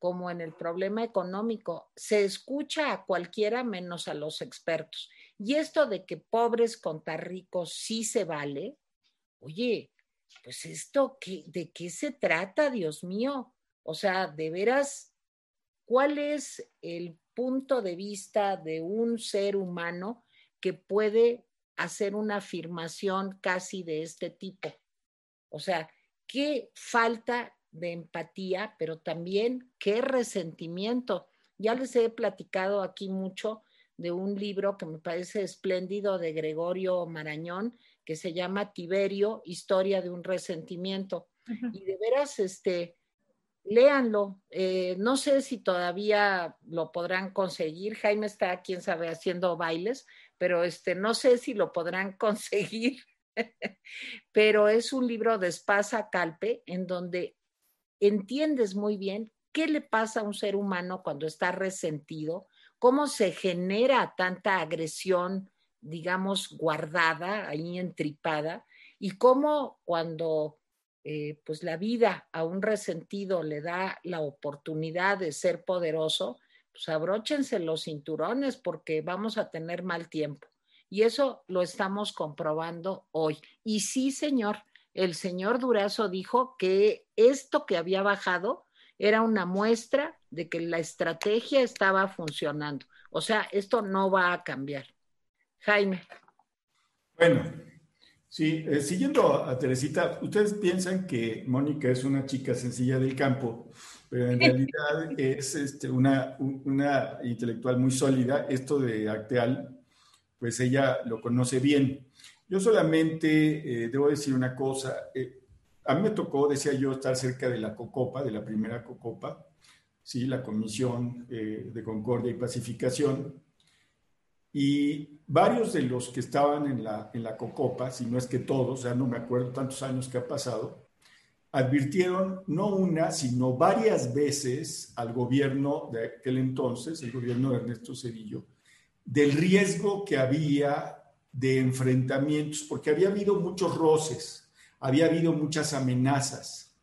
como en el problema económico, se escucha a cualquiera menos a los expertos. Y esto de que pobres contra ricos sí se vale, oye, pues esto, ¿de qué se trata, Dios mío? O sea, de veras, ¿cuál es el punto de vista de un ser humano que puede hacer una afirmación casi de este tipo? O sea, qué falta de empatía, pero también qué resentimiento. Ya les he platicado aquí mucho de un libro que me parece espléndido de Gregorio Marañón, que se llama Tiberio, Historia de un resentimiento. Y de veras, este, léanlo. Eh, no sé si todavía lo podrán conseguir. Jaime está, quién sabe, haciendo bailes, pero este, no sé si lo podrán conseguir. pero es un libro de Espasa Calpe en donde entiendes muy bien qué le pasa a un ser humano cuando está resentido, cómo se genera tanta agresión, digamos, guardada, ahí entripada, y cómo cuando eh, pues la vida a un resentido le da la oportunidad de ser poderoso, pues abróchense los cinturones porque vamos a tener mal tiempo. Y eso lo estamos comprobando hoy. Y sí, señor, el señor Durazo dijo que esto que había bajado era una muestra de que la estrategia estaba funcionando. O sea, esto no va a cambiar. Jaime. Bueno, sí, eh, siguiendo a Teresita, ustedes piensan que Mónica es una chica sencilla del campo, pero en realidad es este, una, una intelectual muy sólida. Esto de Acteal, pues ella lo conoce bien. Yo solamente eh, debo decir una cosa. Eh, a mí me tocó, decía yo, estar cerca de la COCOPA, de la primera COCOPA, ¿sí? la Comisión eh, de Concordia y Pacificación. Y varios de los que estaban en la, en la COCOPA, si no es que todos, ya no me acuerdo tantos años que ha pasado, advirtieron no una, sino varias veces al gobierno de aquel entonces, el gobierno de Ernesto Cedillo, del riesgo que había de enfrentamientos, porque había habido muchos roces, había habido muchas amenazas.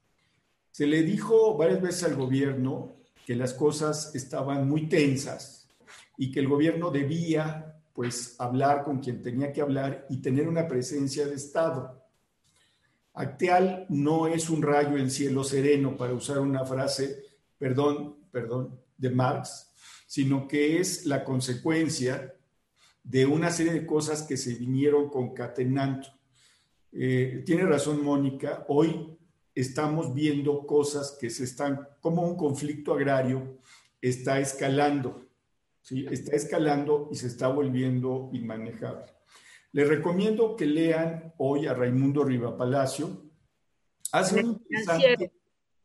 Se le dijo varias veces al gobierno que las cosas estaban muy tensas y que el gobierno debía pues hablar con quien tenía que hablar y tener una presencia de Estado. Acteal no es un rayo en cielo sereno, para usar una frase, perdón, perdón, de Marx, sino que es la consecuencia de una serie de cosas que se vinieron concatenando. Eh, tiene razón Mónica, hoy estamos viendo cosas que se están, como un conflicto agrario está escalando, ¿sí? está escalando y se está volviendo inmanejable. Les recomiendo que lean hoy a Raimundo Riva Palacio. Hace una interesante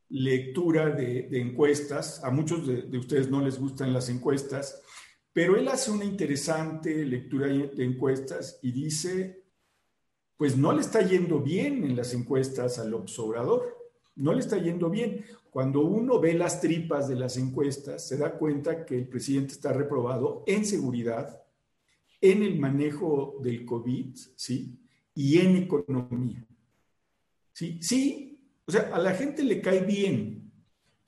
lectura de, encuestas. A muchos de ustedes no les gustan las encuestas, pero él hace una interesante lectura de encuestas y dice, pues no le está yendo bien en las encuestas al observador, no le está yendo bien. Cuando uno ve las tripas de las encuestas, se da cuenta que el presidente está reprobado en seguridad, en el manejo del COVID, ¿sí? Y en economía. Sí, sí, o sea, a la gente le cae bien,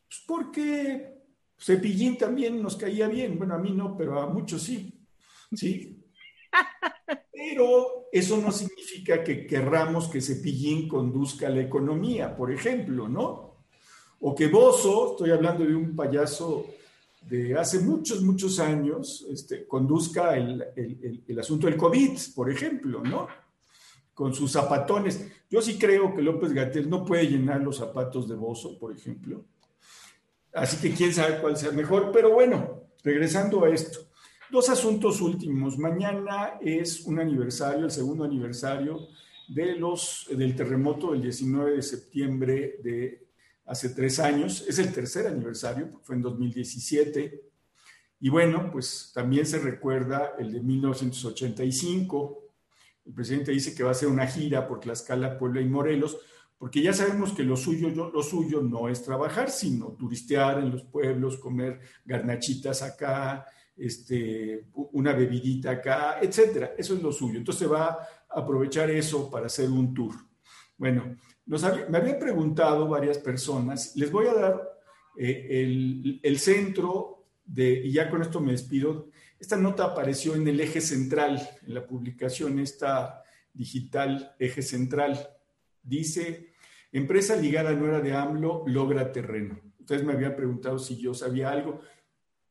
pues porque Cepillín también nos caía bien, bueno, a mí no, pero a muchos sí, ¿sí? Pero eso no significa que querramos que Cepillín conduzca la economía, por ejemplo, ¿no? O que Bozo, estoy hablando de un payaso de hace muchos, muchos años, este, conduzca el, asunto del COVID, por ejemplo, ¿no? Con sus zapatones. Yo sí creo que López Gatel no puede llenar los zapatos de Bozo, por ejemplo. Así que quién sabe cuál sea mejor. Pero bueno, regresando a esto. Dos asuntos últimos. Mañana es un aniversario, el segundo aniversario de los, del terremoto del 19 de septiembre de hace tres años. Es el tercer aniversario, fue en 2017. Y bueno, pues también se recuerda el de 1985. El presidente dice que va a hacer una gira por Tlaxcala, Puebla y Morelos porque ya sabemos que lo suyo, lo suyo no es trabajar, sino turistear en los pueblos, comer garnachitas acá, este, una bebidita acá, etcétera. Eso es lo suyo. Entonces va a aprovechar eso para hacer un tour. Bueno, me habían preguntado varias personas, les voy a dar eh, el, centro de, y ya con esto me despido, esta nota apareció en el eje central, en la publicación esta digital eje central. Dice Empresa ligada a nuera de AMLO logra terreno. Ustedes me habían preguntado si yo sabía algo.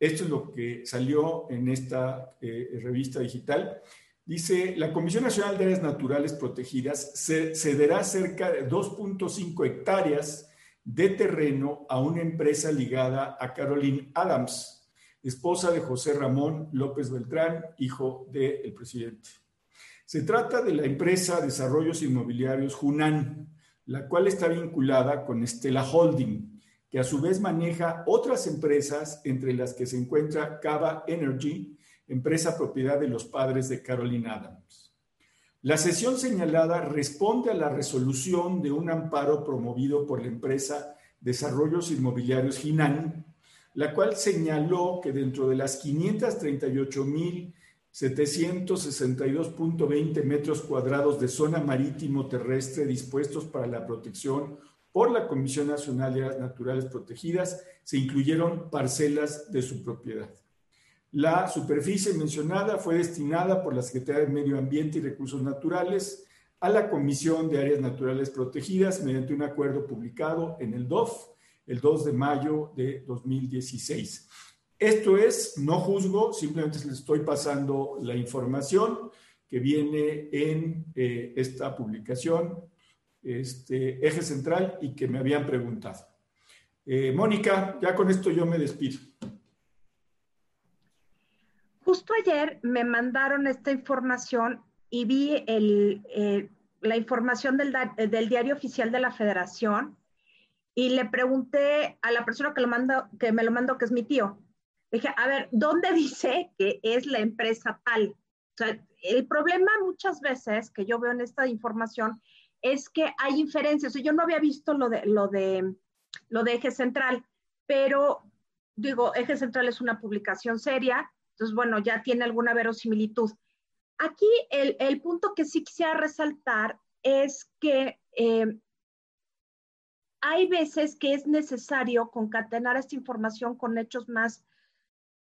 Esto es lo que salió en esta eh, revista digital. Dice, la Comisión Nacional de Áreas Naturales Protegidas cederá cerca de 2.5 hectáreas de terreno a una empresa ligada a Caroline Adams, esposa de José Ramón López Beltrán, hijo del presidente. Se trata de la empresa Desarrollos Inmobiliarios Junan, la cual está vinculada con Stella Holding, que a su vez maneja otras empresas, entre las que se encuentra Cava Energy, empresa propiedad de los padres de Caroline Adams. La sesión señalada responde a la resolución de un amparo promovido por la empresa Desarrollos Inmobiliarios Ginan, la cual señaló que dentro de las 538 mil 762.20 metros cuadrados de zona marítimo terrestre dispuestos para la protección por la Comisión Nacional de Áreas Naturales Protegidas, se incluyeron parcelas de su propiedad. La superficie mencionada fue destinada por la Secretaría de Medio Ambiente y Recursos Naturales a la Comisión de Áreas Naturales Protegidas mediante un acuerdo publicado en el DOF el 2 de mayo de 2016. Esto es, no juzgo, simplemente les estoy pasando la información que viene en eh, esta publicación, este eje central y que me habían preguntado. Eh, Mónica, ya con esto yo me despido. Justo ayer me mandaron esta información y vi eh, la información del, del, diario oficial de la federación y le pregunté a la persona que, lo mando, que me lo mandó, que es mi tío, Dije, a ver, ¿dónde dice que es la empresa tal? O sea, el problema muchas veces que yo veo en esta información es que hay inferencias. yo no había visto lo de, lo de, lo de Eje Central, pero digo, Eje Central es una publicación seria, entonces, bueno, ya tiene alguna verosimilitud. Aquí el, el punto que sí quisiera resaltar es que eh, hay veces que es necesario concatenar esta información con hechos más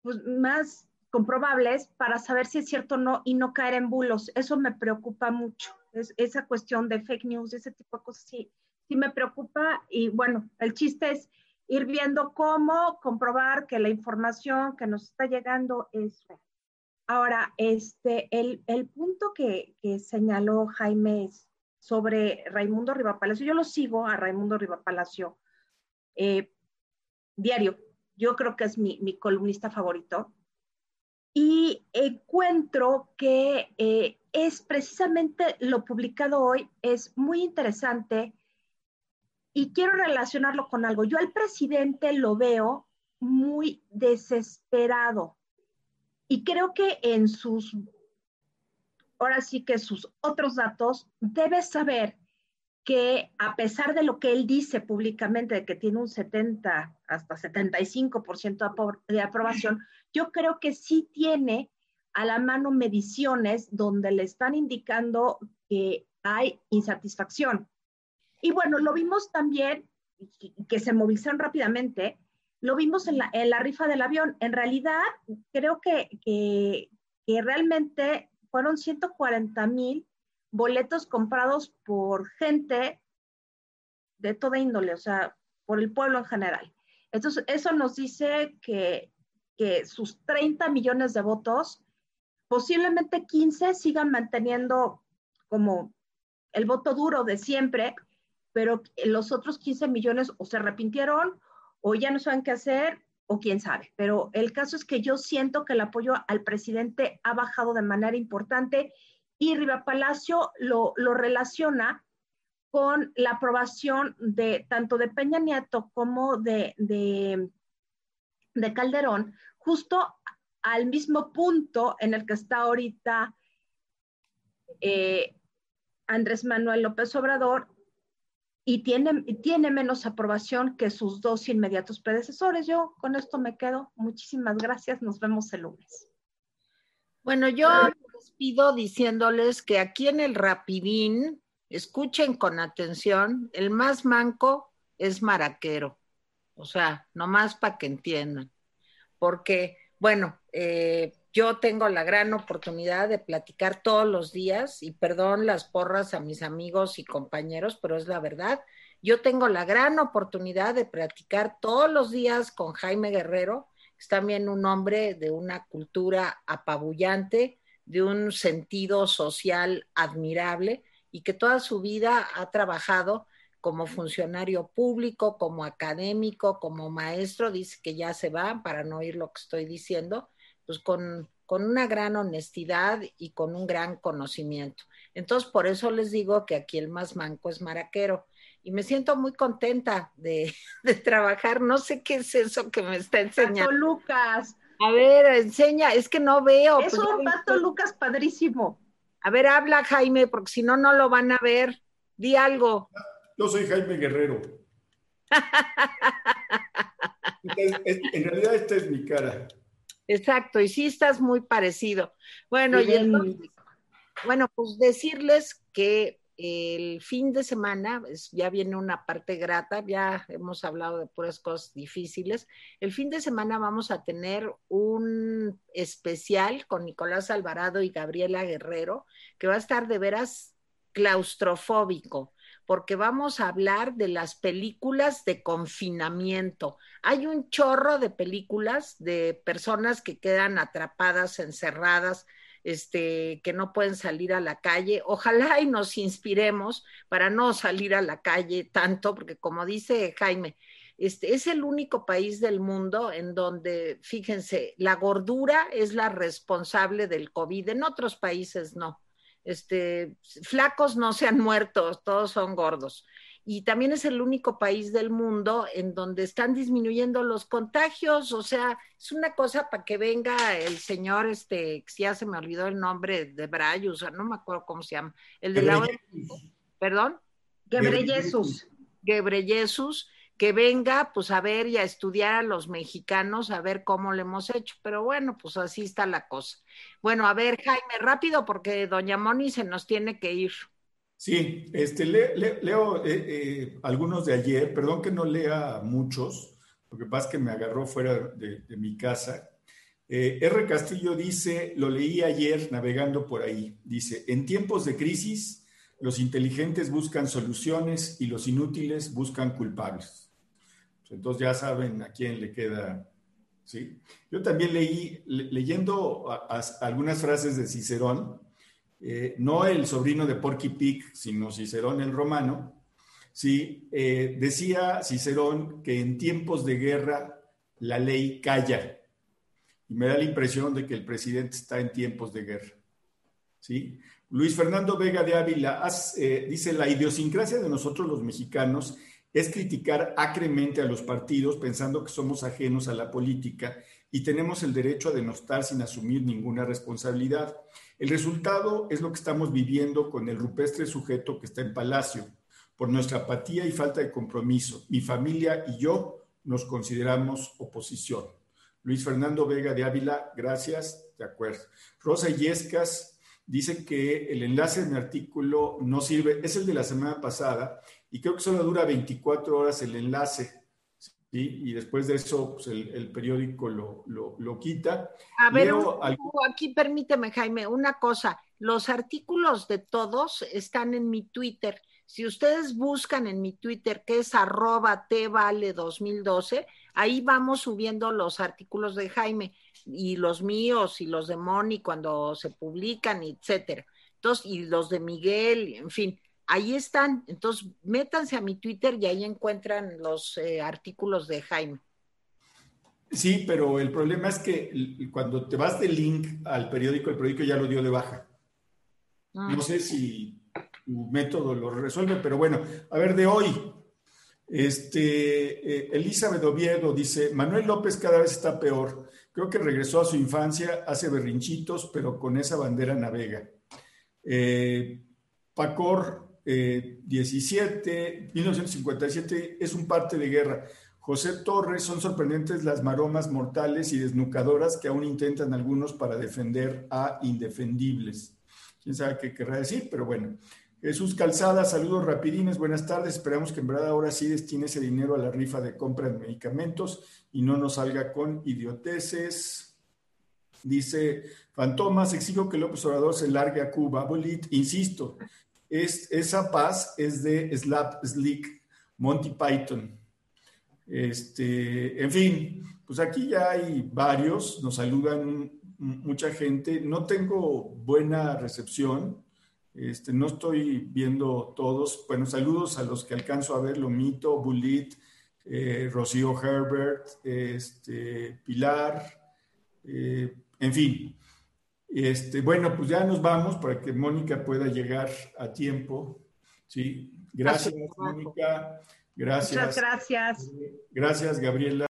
pues, más comprobables para saber si es cierto o no y no caer en bulos. Eso me preocupa mucho. Es, esa cuestión de fake news, ese tipo de cosas, sí, sí me preocupa. Y bueno, el chiste es ir viendo cómo comprobar que la información que nos está llegando es real. Ahora, este, el, el punto que, que, señaló Jaime es sobre Raimundo Rivapalacio. Yo lo sigo a Raimundo Rivapalacio eh, diario, yo creo que es mi, columnista favorito, y encuentro que eh, es precisamente lo publicado hoy, es muy interesante y quiero relacionarlo con algo. Yo al presidente lo veo muy desesperado y creo que en sus, ahora sí que sus otros datos, debe saber que a pesar de lo que él dice públicamente, de que tiene un 70 hasta 75% de aprobación, yo creo que sí tiene a la mano mediciones donde le están indicando que hay insatisfacción. Y bueno, lo vimos también, que se movilizaron rápidamente, lo vimos en la, en la rifa del avión. En realidad, creo que, que, realmente fueron 140 mil boletos comprados por gente de toda índole, o sea, por el pueblo en general. Entonces, eso nos dice que, que sus 30 millones de votos, posiblemente 15 sigan manteniendo como el voto duro de siempre, pero los otros 15 millones o se arrepintieron o ya no saben qué hacer o quién sabe. Pero el caso es que yo siento que el apoyo al presidente ha bajado de manera importante y Riva Palacio lo, lo relaciona con la aprobación de tanto de Peña Nieto como de, de, de Calderón, justo al mismo punto en el que está ahorita eh, Andrés Manuel López Obrador y tiene, tiene menos aprobación que sus dos inmediatos predecesores. Yo con esto me quedo. Muchísimas gracias. Nos vemos el lunes. Bueno, yo les pido diciéndoles que aquí en el Rapidín, escuchen con atención, el más manco es maraquero. O sea, nomás para que entiendan. Porque, bueno, eh, yo tengo la gran oportunidad de platicar todos los días, y perdón las porras a mis amigos y compañeros, pero es la verdad. Yo tengo la gran oportunidad de platicar todos los días con Jaime Guerrero, es también un hombre de una cultura apabullante, de un sentido social admirable y que toda su vida ha trabajado como funcionario público, como académico, como maestro, dice que ya se va para no oír lo que estoy diciendo, pues con, con una gran honestidad y con un gran conocimiento. Entonces, por eso les digo que aquí el más manco es maraquero. Y me siento muy contenta de, de trabajar. No sé qué es eso que me está enseñando. Pato Lucas. A ver, enseña, es que no veo. Es pues, un Pato Lucas padrísimo. A ver, habla Jaime, porque si no, no lo van a ver. Di algo. Yo soy Jaime Guerrero. en realidad esta es mi cara. Exacto, y sí estás muy parecido. Bueno, bueno, pues decirles que el fin de semana, ya viene una parte grata, ya hemos hablado de puras cosas difíciles. El fin de semana vamos a tener un especial con Nicolás Alvarado y Gabriela Guerrero, que va a estar de veras claustrofóbico porque vamos a hablar de las películas de confinamiento. Hay un chorro de películas de personas que quedan atrapadas, encerradas, este, que no pueden salir a la calle. Ojalá y nos inspiremos para no salir a la calle tanto, porque como dice Jaime, este es el único país del mundo en donde, fíjense, la gordura es la responsable del COVID. En otros países no este, flacos no se han muerto, todos son gordos. Y también es el único país del mundo en donde están disminuyendo los contagios, o sea, es una cosa para que venga el señor, este, ya se me olvidó el nombre de Brayus, no me acuerdo cómo se llama, el de la... ¿Perdón? Gebreyesus. Gebreyesus, que venga pues a ver y a estudiar a los mexicanos, a ver cómo le hemos hecho. Pero bueno, pues así está la cosa. Bueno, a ver, Jaime, rápido porque doña Moni se nos tiene que ir. Sí, este, leo eh, eh, algunos de ayer, perdón que no lea muchos, lo que pasa es que me agarró fuera de, mi casa. Eh, R. Castillo dice, lo leí ayer navegando por ahí, dice, en tiempos de crisis, los inteligentes buscan soluciones y los inútiles buscan culpables. Entonces ya saben a quién le queda. ¿sí? Yo también leí, leyendo algunas frases de Cicerón, eh, no el sobrino de Porky Pig, sino Cicerón el romano, ¿sí? Eh, decía Cicerón que en tiempos de guerra la ley calla. Y me da la impresión de que el presidente está en tiempos de guerra. ¿sí? Luis Fernando Vega de Ávila eh, dice, la idiosincrasia de nosotros los mexicanos es criticar acremente a los partidos pensando que somos ajenos a la política y tenemos el derecho a denostar sin asumir ninguna responsabilidad. El resultado es lo que estamos viviendo con el rupestre sujeto que está en Palacio. Por nuestra apatía y falta de compromiso, mi familia y yo nos consideramos oposición. Luis Fernando Vega de Ávila, gracias, de acuerdo. Rosa Yescas dice que el enlace de mi artículo no sirve, es el de la semana pasada, y creo que solo dura 24 horas el enlace. y después de eso pues, el, periódico lo, lo, quita. A ver, aquí permíteme, Jaime, una cosa. Los artículos de todos están en mi Twitter. Si ustedes buscan en mi Twitter, que es arroba vale 2012, ahí vamos subiendo los artículos de Jaime y los míos y los de Moni cuando se publican, etcétera. Entonces, y los de Miguel, en fin ahí están. Entonces, métanse a mi Twitter y ahí encuentran los eh, artículos de Jaime. Sí, pero el problema es que cuando te vas del link al periódico, el periódico ya lo dio de baja. Ah. No sé si tu método lo resuelve, pero bueno, a ver, de hoy. Este, eh, Elizabeth Oviedo dice, Manuel López cada vez está peor. Creo que regresó a su infancia, hace berrinchitos, pero con esa bandera navega. Eh, Pacor 17, 1957 es un parte de guerra. José Torres, son sorprendentes las maromas mortales y desnucadoras que aún intentan algunos para defender a indefendibles. Quién sabe qué querrá decir, pero bueno. Jesús Calzada, saludos rapidines, buenas tardes. Esperamos que en verdad ahora sí destine ese dinero a la rifa de compra de medicamentos y no nos salga con idioteces. Dice Fantomas, exijo que López Obrador se largue a Cuba. Bolit, insisto, es, esa paz es de Slap Slick, Monty Python. Este, en fin, pues aquí ya hay varios, nos saludan mucha gente. No tengo buena recepción, este, no estoy viendo todos. Bueno, saludos a los que alcanzo a ver, Lomito, Bulit, eh, Rocío Herbert, este, Pilar, eh, en fin. Este, bueno, pues ya nos vamos para que Mónica pueda llegar a tiempo. Sí, gracias, Mónica. Gracias. Muchas gracias. Gracias, Gabriela.